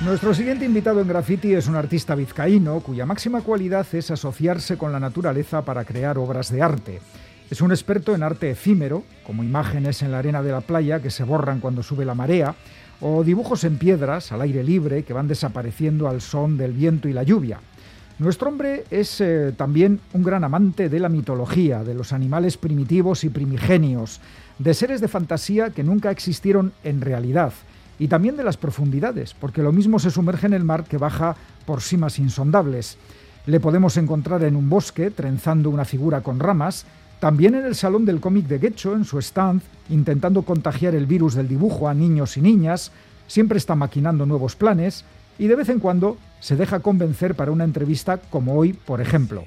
Nuestro siguiente invitado en graffiti es un artista vizcaíno cuya máxima cualidad es asociarse con la naturaleza para crear obras de arte. Es un experto en arte efímero, como imágenes en la arena de la playa que se borran cuando sube la marea, o dibujos en piedras al aire libre que van desapareciendo al son del viento y la lluvia. Nuestro hombre es eh, también un gran amante de la mitología, de los animales primitivos y primigenios, de seres de fantasía que nunca existieron en realidad y también de las profundidades, porque lo mismo se sumerge en el mar que baja por simas insondables. Le podemos encontrar en un bosque, trenzando una figura con ramas, también en el Salón del Cómic de Guecho, en su stand, intentando contagiar el virus del dibujo a niños y niñas, siempre está maquinando nuevos planes y de vez en cuando se deja convencer para una entrevista como hoy, por ejemplo.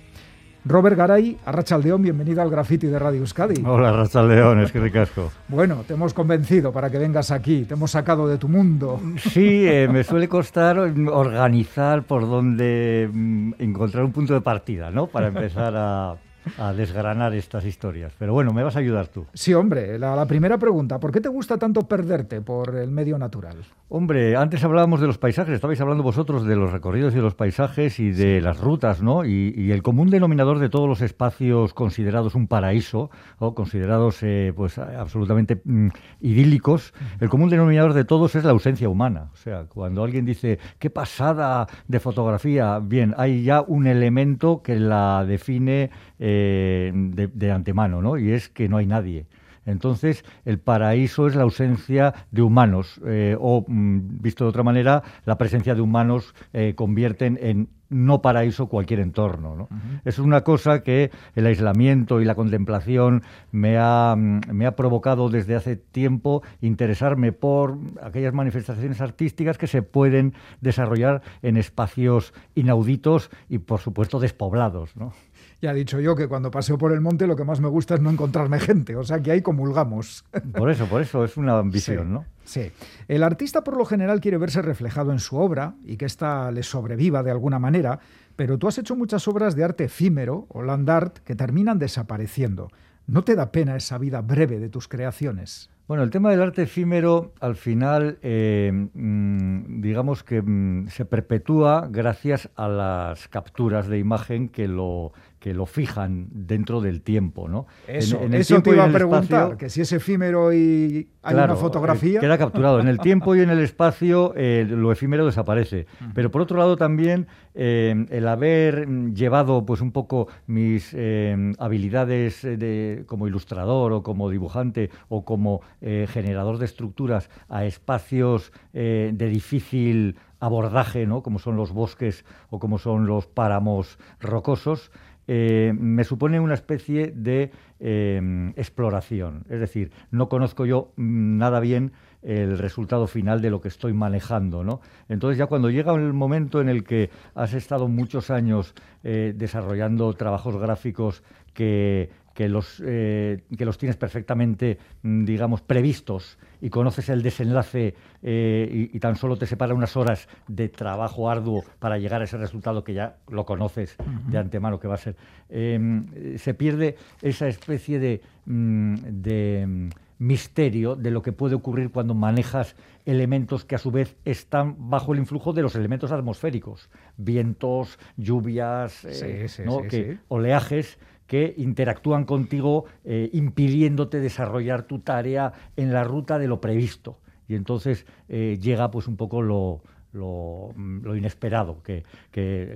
Robert Garay, Arrachaldeón, bienvenido al Graffiti de Radio Euskadi. Hola, Arrachaldeón, es que ricasco. Bueno, te hemos convencido para que vengas aquí, te hemos sacado de tu mundo. Sí, eh, me suele costar organizar por dónde mm, encontrar un punto de partida, ¿no? Para empezar a a desgranar estas historias. Pero bueno, me vas a ayudar tú. Sí, hombre, la, primera pregunta, ¿por qué te gusta tanto perderte por el medio natural? Hombre, antes hablábamos de los paisajes, estabais hablando vosotros de los recorridos y de los paisajes y de las rutas, ¿no? Y, el común denominador de todos los espacios considerados un paraíso, o considerados eh, pues absolutamente mm, idílicos, el común denominador de todos es la ausencia humana. O sea, cuando alguien dice, qué pasada de fotografía, bien, hay ya un elemento que la define eh, de, antemano, ¿no? Y es que no hay nadie. Entonces, el paraíso es la ausencia de humanos, eh, o, mm, visto de otra manera, la presencia de humanos eh, convierten en no paraíso cualquier entorno. Es una cosa que el aislamiento y la contemplación me ha, mm, me ha provocado desde hace tiempo interesarme por aquellas manifestaciones artísticas que se pueden desarrollar en espacios inauditos y, por supuesto, despoblados. ¿no? Ya he dicho yo que cuando paseo por el monte lo que más me gusta es no encontrarme gente, o sea que ahí comulgamos. Por eso, por eso es una ambición, ¿no? Sí. El artista por lo general quiere verse reflejado en su obra y que ésta le sobreviva de alguna manera, pero tú has hecho muchas obras de arte efímero o land art que terminan desapareciendo. ¿No te da pena esa vida breve de tus creaciones? Bueno, el tema del arte efímero al final, eh, mm, digamos que mm, se perpetúa gracias a las capturas de imagen que lo, que lo fijan dentro del tiempo, ¿no? Eso, en, el eso te iba a preguntar, que si es efímero y hay una fotografía... Eh, queda capturado. En el tiempo y en el espacio eh, lo efímero desaparece. Pero por otro lado también eh, el haber llevado pues un poco mis habilidades de, como ilustrador o como dibujante o como generador de estructuras a espacios de difícil abordaje, ¿no? como son los bosques o como son los páramos rocosos, eh, me supone una especie de em, exploración. Es decir, no conozco yo mm, nada bien el resultado final de lo que estoy manejando. ¿no? Entonces ya cuando llega el momento en el que has estado muchos años eh, desarrollando trabajos gráficos que que los, eh, que los tienes perfectamente, mm, digamos, previstos y conoces el desenlace eh, y, tan solo te separa unas horas de trabajo arduo para llegar a ese resultado que ya lo conoces de antemano que va a ser, em, se pierde esa especie de, mm, de mm, misterio de lo que puede ocurrir cuando manejas elementos que a su vez están bajo el influjo de los elementos atmosféricos, vientos, lluvias, eh, oleajes que interactúan contigo eh, impidiéndote desarrollar tu tarea en la ruta de lo previsto. Y entonces eh, llega pues un poco lo, lo, inesperado, que,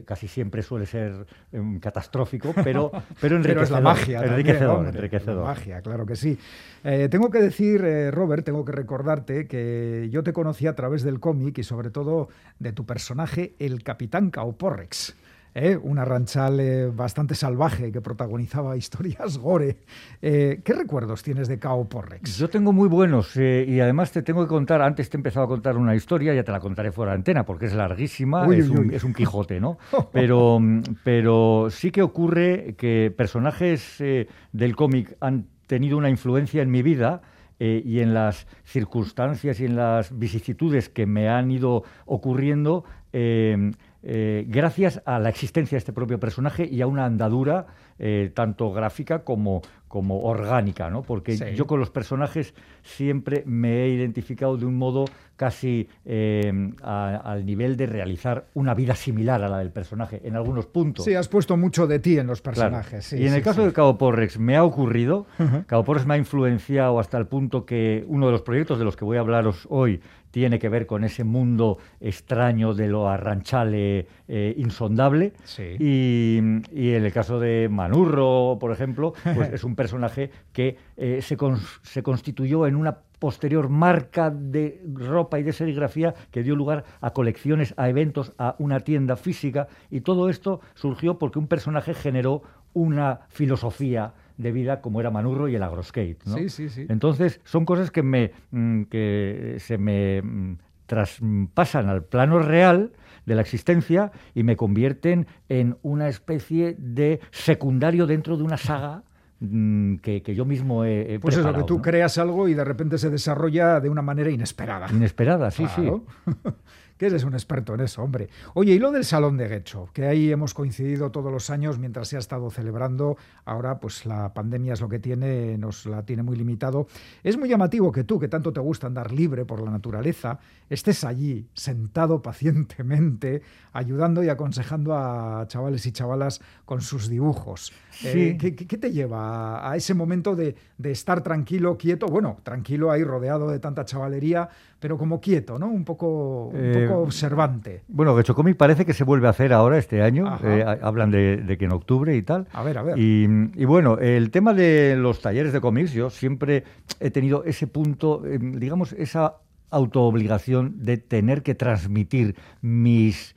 casi siempre suele ser em, catastrófico, pero, pero enriquecedor. es la magia. Enriquecedor, enriquecedor. magia, claro que sí. Eh, tengo que decir, Robert, tengo que recordarte que yo te conocí a través del cómic y sobre todo de tu personaje, el Capitán Cauporrex. ¿Eh? una ranchal eh, bastante salvaje que protagonizaba historias gore. Eh, ¿Qué recuerdos tienes de Cao Porrex? Yo tengo muy buenos y además te tengo que contar, antes te he empezado a contar una historia, ya te la contaré fuera de antena porque es larguísima, es, Un, Quijote, ¿no? Pero, pero sí que ocurre que personajes del cómic han tenido una influencia en mi vida. y en las circunstancias y en las vicisitudes que me han ido ocurriendo, eh, gracias a la existencia de este propio personaje y a una andadura eh, tanto gráfica como, como orgánica, ¿no? Porque yo con los personajes siempre me he identificado de un modo casi eh, al nivel de realizar una vida similar a la del personaje en algunos puntos. Sí, has puesto mucho de ti en los personajes. y en el caso de Cabo Porrex me ha ocurrido, Cabo Porrex me ha influenciado hasta el punto que uno de los proyectos de los que voy a hablaros hoy tiene que ver con ese mundo extraño de lo arranchale eh, insondable. Y, en el caso de Manurro, por ejemplo, pues es un personaje que eh, se, se constituyó en una posterior marca de ropa y de serigrafía que dio lugar a colecciones, a eventos, a una tienda física y todo esto surgió porque un personaje generó una filosofía de vida como era Manurro y el Agroskate. ¿no? Sí, sí, sí. Entonces son cosas que, me, mm, que se me mm, traspasan al plano real de la existencia y me convierten en una especie de secundario dentro de una saga mm, que, yo mismo he, Pues es lo que tú creas algo y de repente se desarrolla de una manera inesperada. Inesperada, sí, sí. que eres un experto en eso, hombre. Oye, y lo del Salón de Guecho, que ahí hemos coincidido todos los años mientras se ha estado celebrando, ahora pues la pandemia es lo que tiene, nos la tiene muy limitado. Es muy llamativo que tú, que tanto te gusta andar libre por la naturaleza, estés allí, sentado pacientemente, ayudando y aconsejando a chavales y chavalas con sus dibujos. Eh, ¿qué, te lleva a ese momento de, estar tranquilo, quieto? Bueno, tranquilo ahí rodeado de tanta chavalería, pero como quieto, ¿no? Un poco, un eh, poco observante. Bueno, Gecho Comic parece que se vuelve a hacer ahora este año. Eh, hablan de, que en octubre y tal. A ver, a ver. Y, bueno, el tema de los talleres de cómics, yo siempre he tenido ese punto, digamos, esa autoobligación de tener que transmitir mis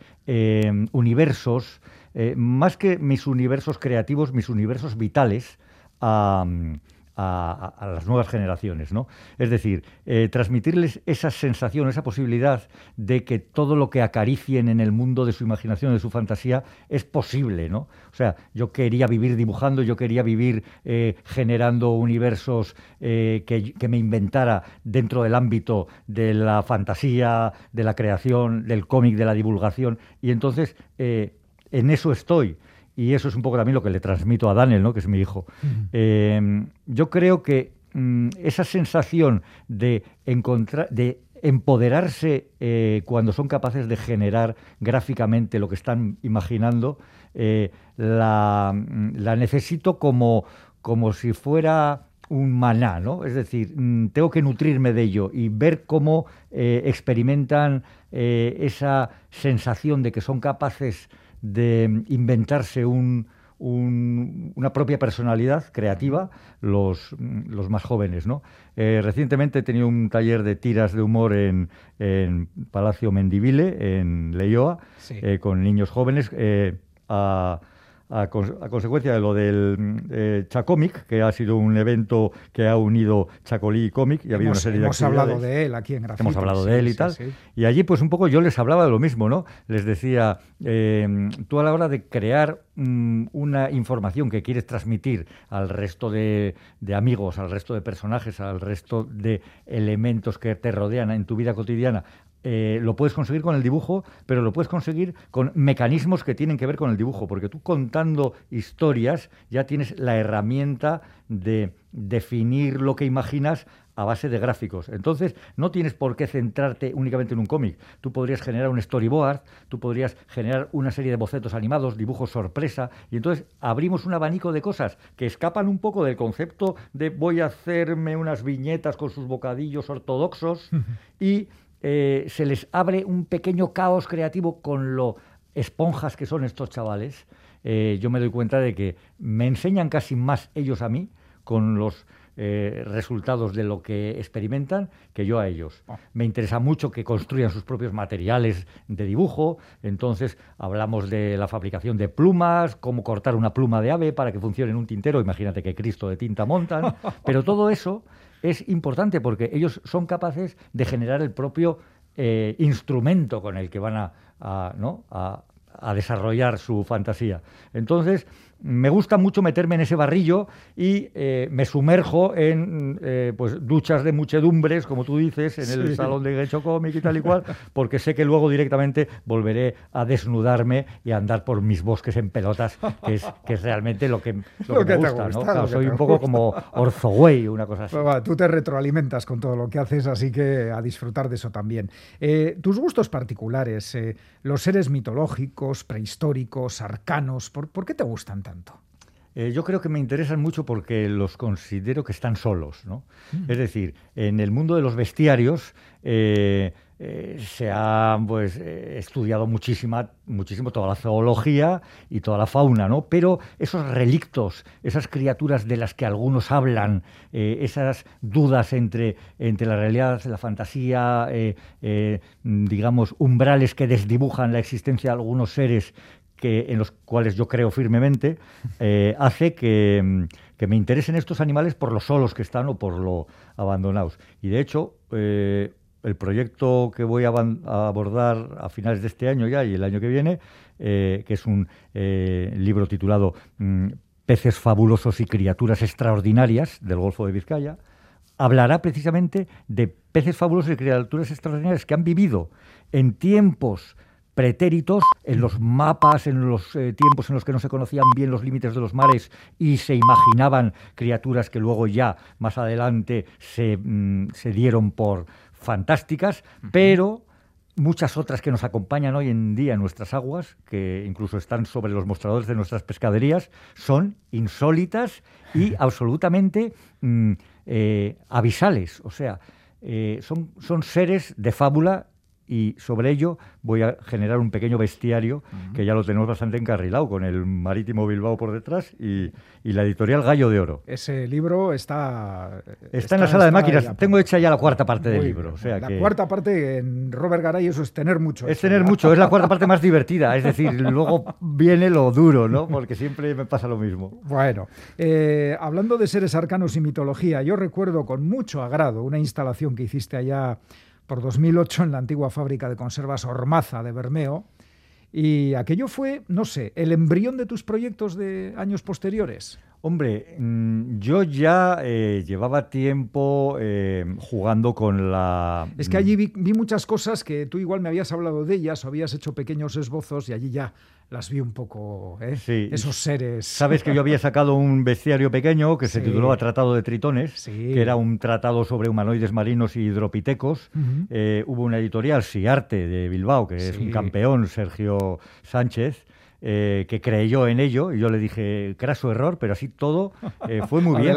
universos eh, más que mis universos creativos, mis universos vitales a, las nuevas generaciones. ¿no? Es decir, eh, transmitirles esa sensación, esa posibilidad de que todo lo que acaricien en el mundo de su imaginación, de su fantasía, es posible. ¿no? O sea, yo quería vivir dibujando, yo quería vivir eh, generando universos que, que, me inventara dentro del ámbito de la fantasía, de la creación, del cómic, de la divulgación. Y entonces en eso estoy. Y eso es un poco también lo que le transmito a Daniel, ¿no? que es mi hijo. Eh, yo creo que mm, esa sensación de, encontrar, de empoderarse eh, cuando son capaces de generar gráficamente lo que están imaginando, eh, la, mm, la, necesito como, como si fuera un maná, ¿no? Es decir, mm, tengo que nutrirme de ello y ver cómo experimentan esa sensación de que son capaces de inventarse un, una propia personalidad creativa los, los más jóvenes. ¿no? Eh, recientemente he tenido un taller de tiras de humor en, en Palacio Mendivile, en Leioa, eh, con niños jóvenes. Eh, a, a, consecuencia de lo del eh, Chacomic, que ha sido un evento que ha unido Chacolí y Comic y ha habido una serie hemos hablado de él aquí en Grafiti. Hemos hablado de él y tal. Y allí, pues un poco yo les hablaba de lo mismo, ¿no? Les decía, eh, tú a la hora de crear mm, una información que quieres transmitir al resto de, de amigos, al resto de personajes, al resto de elementos que te rodean en tu vida cotidiana, eh, lo puedes conseguir con el dibujo, pero lo puedes conseguir con mecanismos que tienen que ver con el dibujo, porque tú contando historias ya tienes la herramienta de definir lo que imaginas a base de gráficos. Entonces, no tienes por qué centrarte únicamente en un cómic. Tú podrías generar un storyboard, tú podrías generar una serie de bocetos animados, dibujos sorpresa, y entonces abrimos un abanico de cosas que escapan un poco del concepto de voy a hacerme unas viñetas con sus bocadillos ortodoxos y eh, se les abre un pequeño caos creativo con lo esponjas que son estos chavales, eh, yo me doy cuenta de que me enseñan casi más ellos a mí con los eh, resultados de lo que experimentan que yo a ellos. Ah. Me interesa mucho que construyan sus propios materiales de dibujo, entonces hablamos de la fabricación de plumas, cómo cortar una pluma de ave para que funcione en un tintero, imagínate que Cristo de tinta montan, pero todo eso es importante porque ellos son capaces de generar el propio eh, instrumento con el que van a, ¿no? a, desarrollar su fantasía. Entonces, me gusta mucho meterme en ese barrillo y eh, me sumerjo en eh, pues duchas de muchedumbres, como tú dices, en el salón de Gecho Comic y tal y cual, porque sé que luego directamente volveré a desnudarme y a andar por mis bosques en pelotas, que es, que es realmente lo que, lo que, me gusta. soy un poco como Orzoway, una cosa así. Pues tú te retroalimentas con todo lo que haces, así que a disfrutar de eso también. Eh, tus gustos particulares, los seres mitológicos, prehistóricos, arcanos, ¿por qué te gustan tanto? Eh, yo creo que me interesan mucho porque los considero que están solos. ¿no? Mm. Es decir, en el mundo de los bestiarios eh, eh, se ha pues, estudiado muchísima, muchísimo toda la zoología y toda la fauna, ¿no? pero esos relictos, esas criaturas de las que algunos hablan, esas dudas entre, entre la realidad, la fantasía, digamos, umbrales que desdibujan la existencia de algunos seres que, en los cuales yo creo firmemente, eh, hace que, me interesen estos animales por lo solos que están o por lo abandonados. Y de hecho, eh, el proyecto que voy a, abordar a finales de este año ya y el año que viene, eh, que es un libro titulado mm, Peces fabulosos y criaturas extraordinarias del Golfo de Vizcaya, hablará precisamente de peces fabulosos y criaturas extraordinarias que han vivido en tiempos pretéritos en los mapas, en los eh, tiempos en los que no se conocían bien los límites de los mares y se imaginaban criaturas que luego ya más adelante se, mm, dieron por fantásticas, pero muchas otras que nos acompañan hoy en día en nuestras aguas, que incluso están sobre los mostradores de nuestras pescaderías, son insólitas y absolutamente mm, eh, avisales. O sea, eh, son, son seres de fábula y sobre ello voy a generar un pequeño bestiario que ya lo tenemos bastante encarrilado con el Marítimo Bilbao por detrás y, la editorial Gallo de Oro. Ese libro está... Está, en la sala de máquinas. Tengo hecha ya la cuarta parte del libro. O sea la cuarta parte en Robert Garay eso es tener mucho. Es tener mucho, es la cuarta parte más divertida. Es decir, luego viene lo duro, ¿no? Porque siempre me pasa lo mismo. Bueno, eh, hablando de seres arcanos y mitología, yo recuerdo con mucho agrado una instalación que hiciste allá por 2008 en la antigua fábrica de conservas Ormaza de Bermeo. Y aquello fue, no sé, el embrión de tus proyectos de años posteriores. Hombre, mm, yo ya eh, llevaba tiempo eh, jugando con la... Es que allí vi, vi, muchas cosas que tú igual me habías hablado de ellas o habías hecho pequeños esbozos y allí ya las vi un poco, ¿eh? esos seres. Sabes que yo había sacado un bestiario pequeño que se titulaba Tratado de Tritones, que era un tratado sobre humanoides marinos y hidropitecos. Hubo una editorial, Siarte, de Bilbao, que es un campeón, Sergio Sánchez. Eh, que creyó en ello y yo le dije, craso error, pero así todo eh, fue muy bien,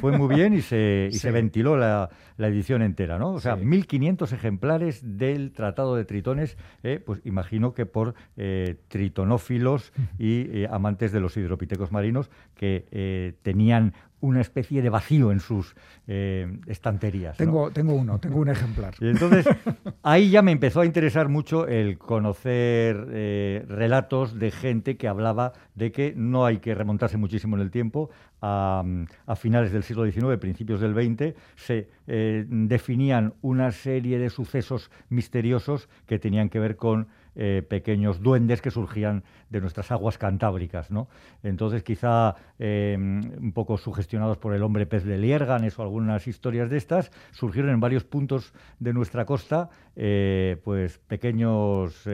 fue, muy bien y se, y se ventiló la, la, edición entera, ¿no? O sea, 1.500 ejemplares del Tratado de Tritones, eh, pues imagino que por tritonófilos y amantes de los hidropitecos marinos que tenían una especie de vacío en sus eh, estanterías. Tengo, tengo uno, tengo un ejemplar. Y entonces ahí ya me empezó a interesar mucho el conocer eh, relatos de gente que hablaba de que no hay que remontarse muchísimo en el tiempo. A, finales del siglo XIX, principios del XX, se eh, definían una serie de sucesos misteriosos que tenían que ver con eh, pequeños duendes que surgían de nuestras aguas cantábricas. ¿no? Entonces, quizá eh, un poco sugestionados por el hombre pez de Lierganes o algunas historias de estas, surgieron en varios puntos de nuestra costa eh, pues pequeños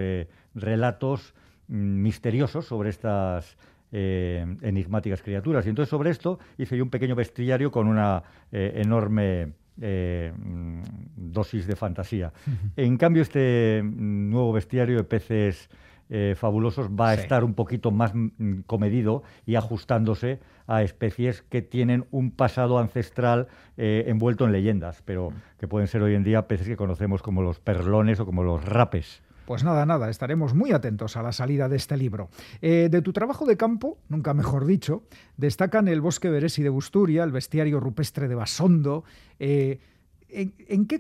relatos mm, misteriosos sobre estas enigmáticas criaturas. Y entonces sobre esto hice yo un pequeño bestiario con una enorme eh, mm, dosis de fantasía. En cambio, este nuevo bestiario de peces eh, fabulosos va a estar un poquito más mm, comedido y ajustándose a especies que tienen un pasado ancestral eh, envuelto en leyendas, pero que pueden ser hoy en día peces que conocemos como los perlones o como los rapes. Pues nada, nada, estaremos muy atentos a la salida de este libro. Eh, de tu trabajo de campo, nunca mejor dicho, destacan el bosque Beresi de Busturia, el bestiario rupestre de Basondo, eh, ¿En, qué,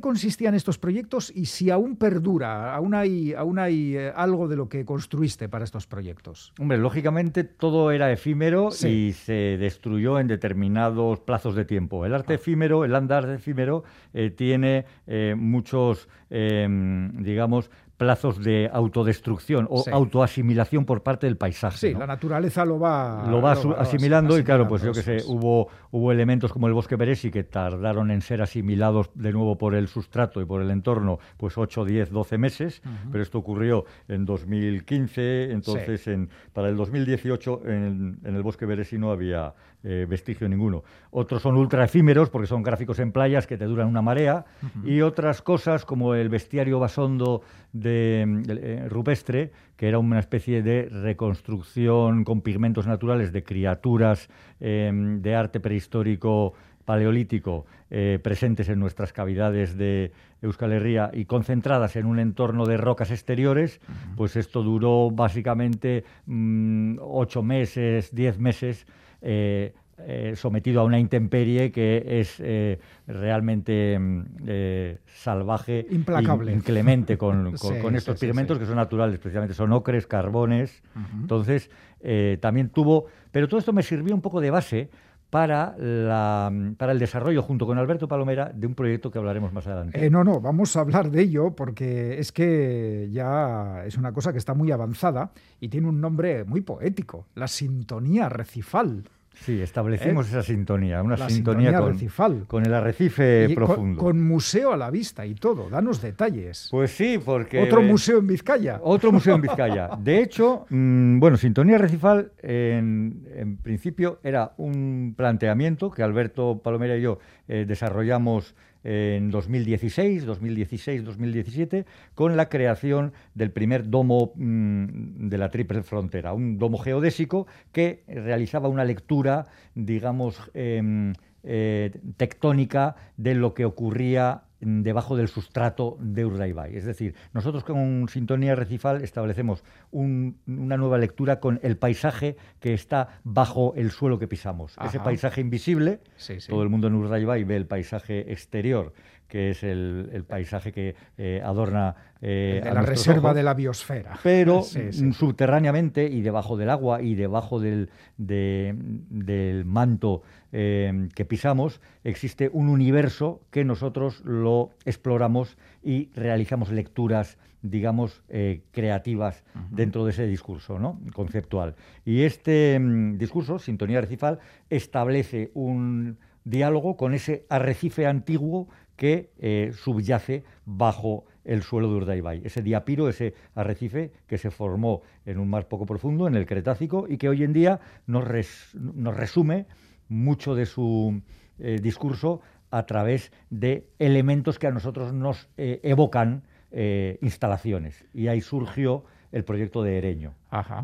consistían estos proyectos y si aún perdura, aún hay, aún hay eh, algo de lo que construiste para estos proyectos? Hombre, lógicamente todo era efímero y se destruyó en determinados plazos de tiempo. El arte ah. efímero, el andar efímero, eh, tiene eh, muchos, em, digamos, plazos de autodestrucción o autoasimilación por parte del paisaje. Sí, la naturaleza lo va, lo va, asimilando, y claro, pues yo que sé, hubo, hubo elementos como el bosque Beresi que tardaron en ser asimilados de nuevo por el sustrato y por el entorno, pues 8, 10, 12 meses, pero esto ocurrió en 2015, entonces en, para el 2018 en, en el bosque Beresi no había eh, vestigio ninguno. Otros son ultra efímeros porque son gráficos en playas que te duran una marea y otras cosas como el bestiario basondo de, eh, rupestre, que era una especie de reconstrucción con pigmentos naturales de criaturas em, de arte prehistórico paleolítico eh, presentes en nuestras cavidades de Euskal Herria y concentradas en un entorno de rocas exteriores, pues esto duró básicamente mm, ocho meses, diez meses. Eh, eh, sometido a una intemperie que es eh, realmente mm, salvaje, implacable, inclemente con, estos pigmentos que son naturales, precisamente son ocres, carbones. Entonces, también tuvo. Pero todo esto me sirvió un poco de base para, la, para el desarrollo, junto con Alberto Palomera, de un proyecto que hablaremos más adelante. Eh, no, no, vamos a hablar de ello porque es que ya es una cosa que está muy avanzada y tiene un nombre muy poético, la sintonía recifal. Sí, establecimos ¿Eh? esa sintonía, una sintonía, con, con, el arrecife profundo. Con, museo a la vista y todo, danos detalles. Pues sí, porque... Otro museo en Vizcaya. Otro museo en Vizcaya. De hecho, mm, bueno, sintonía recifal en, en, principio era un planteamiento que Alberto Palomera y yo eh, desarrollamos en 2016, 2016, 2017, con la creación del primer domo mm, de la Triple Frontera, un domo geodésico que realizaba una lectura, digamos, em, eh, tectónica de lo que ocurría debajo del sustrato de Urdaibai. Es decir, nosotros con Sintonía Recifal establecemos una nueva lectura con el paisaje que está bajo el suelo que pisamos. Ese paisaje invisible, todo el mundo en Urdaibai ve el paisaje exterior que es el, paisaje que eh, adorna eh, la reserva de la biosfera. Pero subterráneamente y debajo del agua y debajo del, del manto eh, que pisamos existe un universo que nosotros lo exploramos y realizamos lecturas digamos, creativas dentro de ese discurso ¿no? conceptual. Y este mm, discurso, Sintonía Recifal, establece un diálogo con ese arrecife antiguo que eh, subyace bajo el suelo de Urdaibai. Ese diapiro, ese arrecife que se formó en un mar poco profundo, en el Cretácico, y que hoy en día nos, resume mucho de su eh, discurso a través de elementos que a nosotros nos eh, evocan instalaciones. Y ahí surgió el proyecto de Ereño,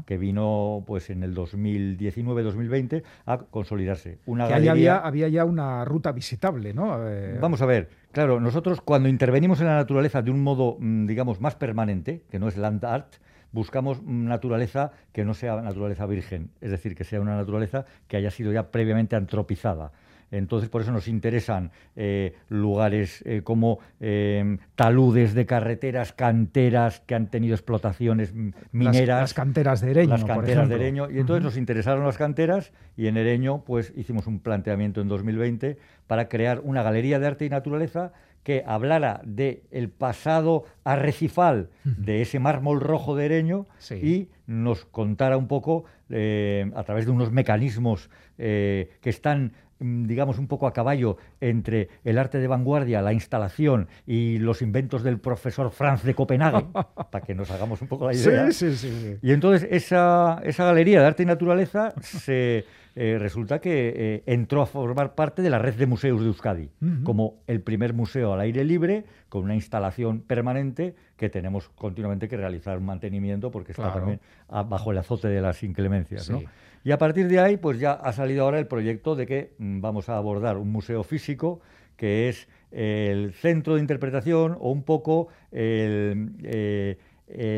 que vino pues en el 2019-2020 a consolidarse. Una que había, había ya una ruta visitable, ¿no? Eh, Vamos a ver, claro, nosotros cuando intervenimos en la naturaleza de un modo, mm, digamos, más permanente, que no es land art, buscamos naturaleza que no sea naturaleza virgen, es decir, que sea una naturaleza que haya sido ya previamente antropizada. Entonces, por eso nos interesan eh, lugares eh, como eh, taludes de carreteras, canteras que han tenido explotaciones mineras. Las, canteras de Ereño. Las canteras de Ereño. Y entonces nos interesaron las canteras y en Ereño pues hicimos un planteamiento en 2020 para crear una galería de arte y naturaleza que hablara del el pasado arrecifal de ese mármol rojo de Ereño y nos contara un poco, a través de unos mecanismos que están digamos, un poco a caballo entre el arte de vanguardia, la instalación y los inventos del profesor Franz de Copenhague, para que nos hagamos un poco la idea. Sí, sí, sí. Y entonces esa, esa galería de arte y naturaleza se eh, resulta que eh, entró a formar parte de la red de museos de Euskadi, como el primer museo al aire libre, con una instalación permanente que tenemos continuamente que realizar un mantenimiento porque está también bajo el azote de las inclemencias. ¿no? Y a partir de ahí, pues ya ha salido ahora el proyecto de que mm, vamos a abordar un museo físico que es el centro de interpretación o un poco el, eh,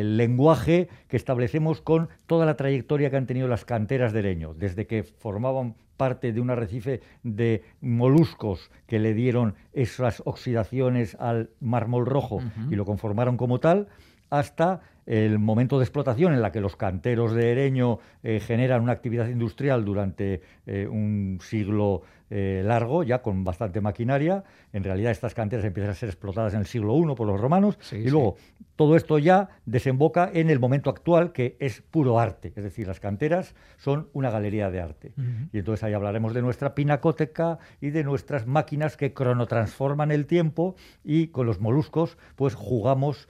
lenguaje que establecemos con toda la trayectoria que han tenido las canteras de Ereño, desde que formaban parte de un arrecife de moluscos que le dieron esas oxidaciones al mármol rojo y lo conformaron como tal, hasta el momento de explotación en la que los canteros de Ereño eh, generan una actividad industrial durante eh, un siglo eh, largo, ya con bastante maquinaria. En realidad estas canteras empiezan a ser explotadas en el siglo I por los romanos y luego todo esto ya desemboca en el momento actual que es puro arte. Es decir, las canteras son una galería de arte. Y entonces ahí hablaremos de nuestra pinacoteca y de nuestras máquinas que cronotransforman el tiempo y con los moluscos pues jugamos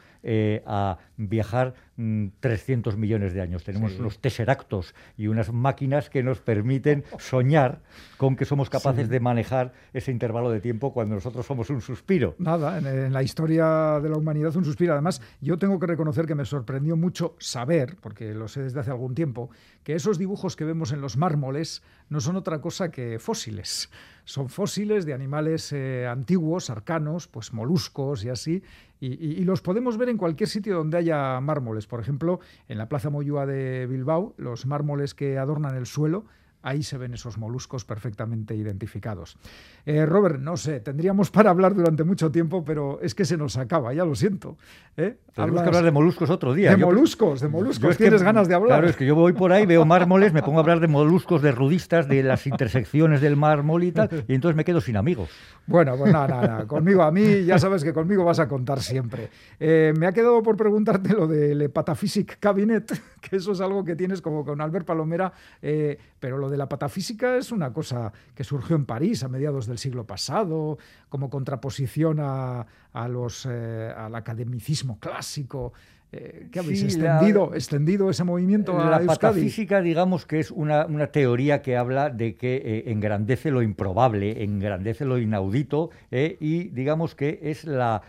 a viajar 300 mm, millones de años. Tenemos unos tesseractos y unas máquinas que nos permiten soñar con que somos capaces de manejar ese intervalo de tiempo cuando nosotros somos un suspiro. Nada, en, la historia de la humanidad un suspiro. Además, yo tengo que reconocer que me sorprendió mucho saber, porque lo sé desde hace algún tiempo, que esos dibujos que vemos en los mármoles no son otra cosa que fósiles. Son fósiles de animales eh, antiguos, arcanos, pues moluscos y así, y, los podemos ver en cualquier sitio donde haya mármoles. Por ejemplo, en la Plaza Moyúa de Bilbao, los mármoles que adornan el suelo ahí se ven esos moluscos perfectamente identificados. Eh, Robert, no sé, tendríamos para hablar durante mucho tiempo, pero es que se nos acaba, ya lo siento. ¿eh? Tenemos que hablar de moluscos otro día. De moluscos, de moluscos, tienes ganas de hablar. Claro, es que yo voy por ahí, veo mármoles, me pongo a hablar de moluscos, de rudistas, de las intersecciones del mármol y tal, y entonces me quedo sin amigos. Bueno, pues nada, nada, conmigo, a mí ya sabes que conmigo vas a contar siempre. Eh, me ha quedado por preguntarte lo del Pataphysic Cabinet, que eso es algo que tienes como con Albert Palomera, eh, pero lo de la patafísica es una cosa que surgió en París a mediados del siglo pasado, como contraposición a, los, eh, al academicismo clásico. Eh, ¿Qué habéis extendido, extendido ese movimiento a La patafísica, digamos que es una, teoría que habla de que eh, engrandece lo improbable, engrandece lo inaudito eh, y digamos que es la,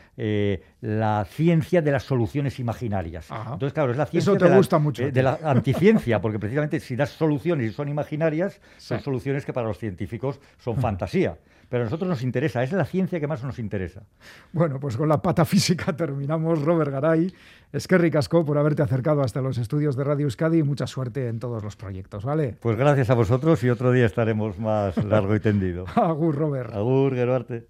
la ciencia de las soluciones imaginarias. Entonces, claro, es la ciencia de, la, mucho, de la anticiencia, porque precisamente si das soluciones y son imaginarias, son soluciones que para los científicos son fantasía pero a nosotros nos interesa, es la ciencia que más nos interesa. Bueno, pues con la patafísica terminamos. Robert Garay, es que ricasco por haberte acercado hasta los estudios de Radio Euskadi y mucha suerte en todos los proyectos, ¿vale? Pues gracias a vosotros y otro día estaremos más largo y tendido. Agur, Robert. Agur, Geruarte.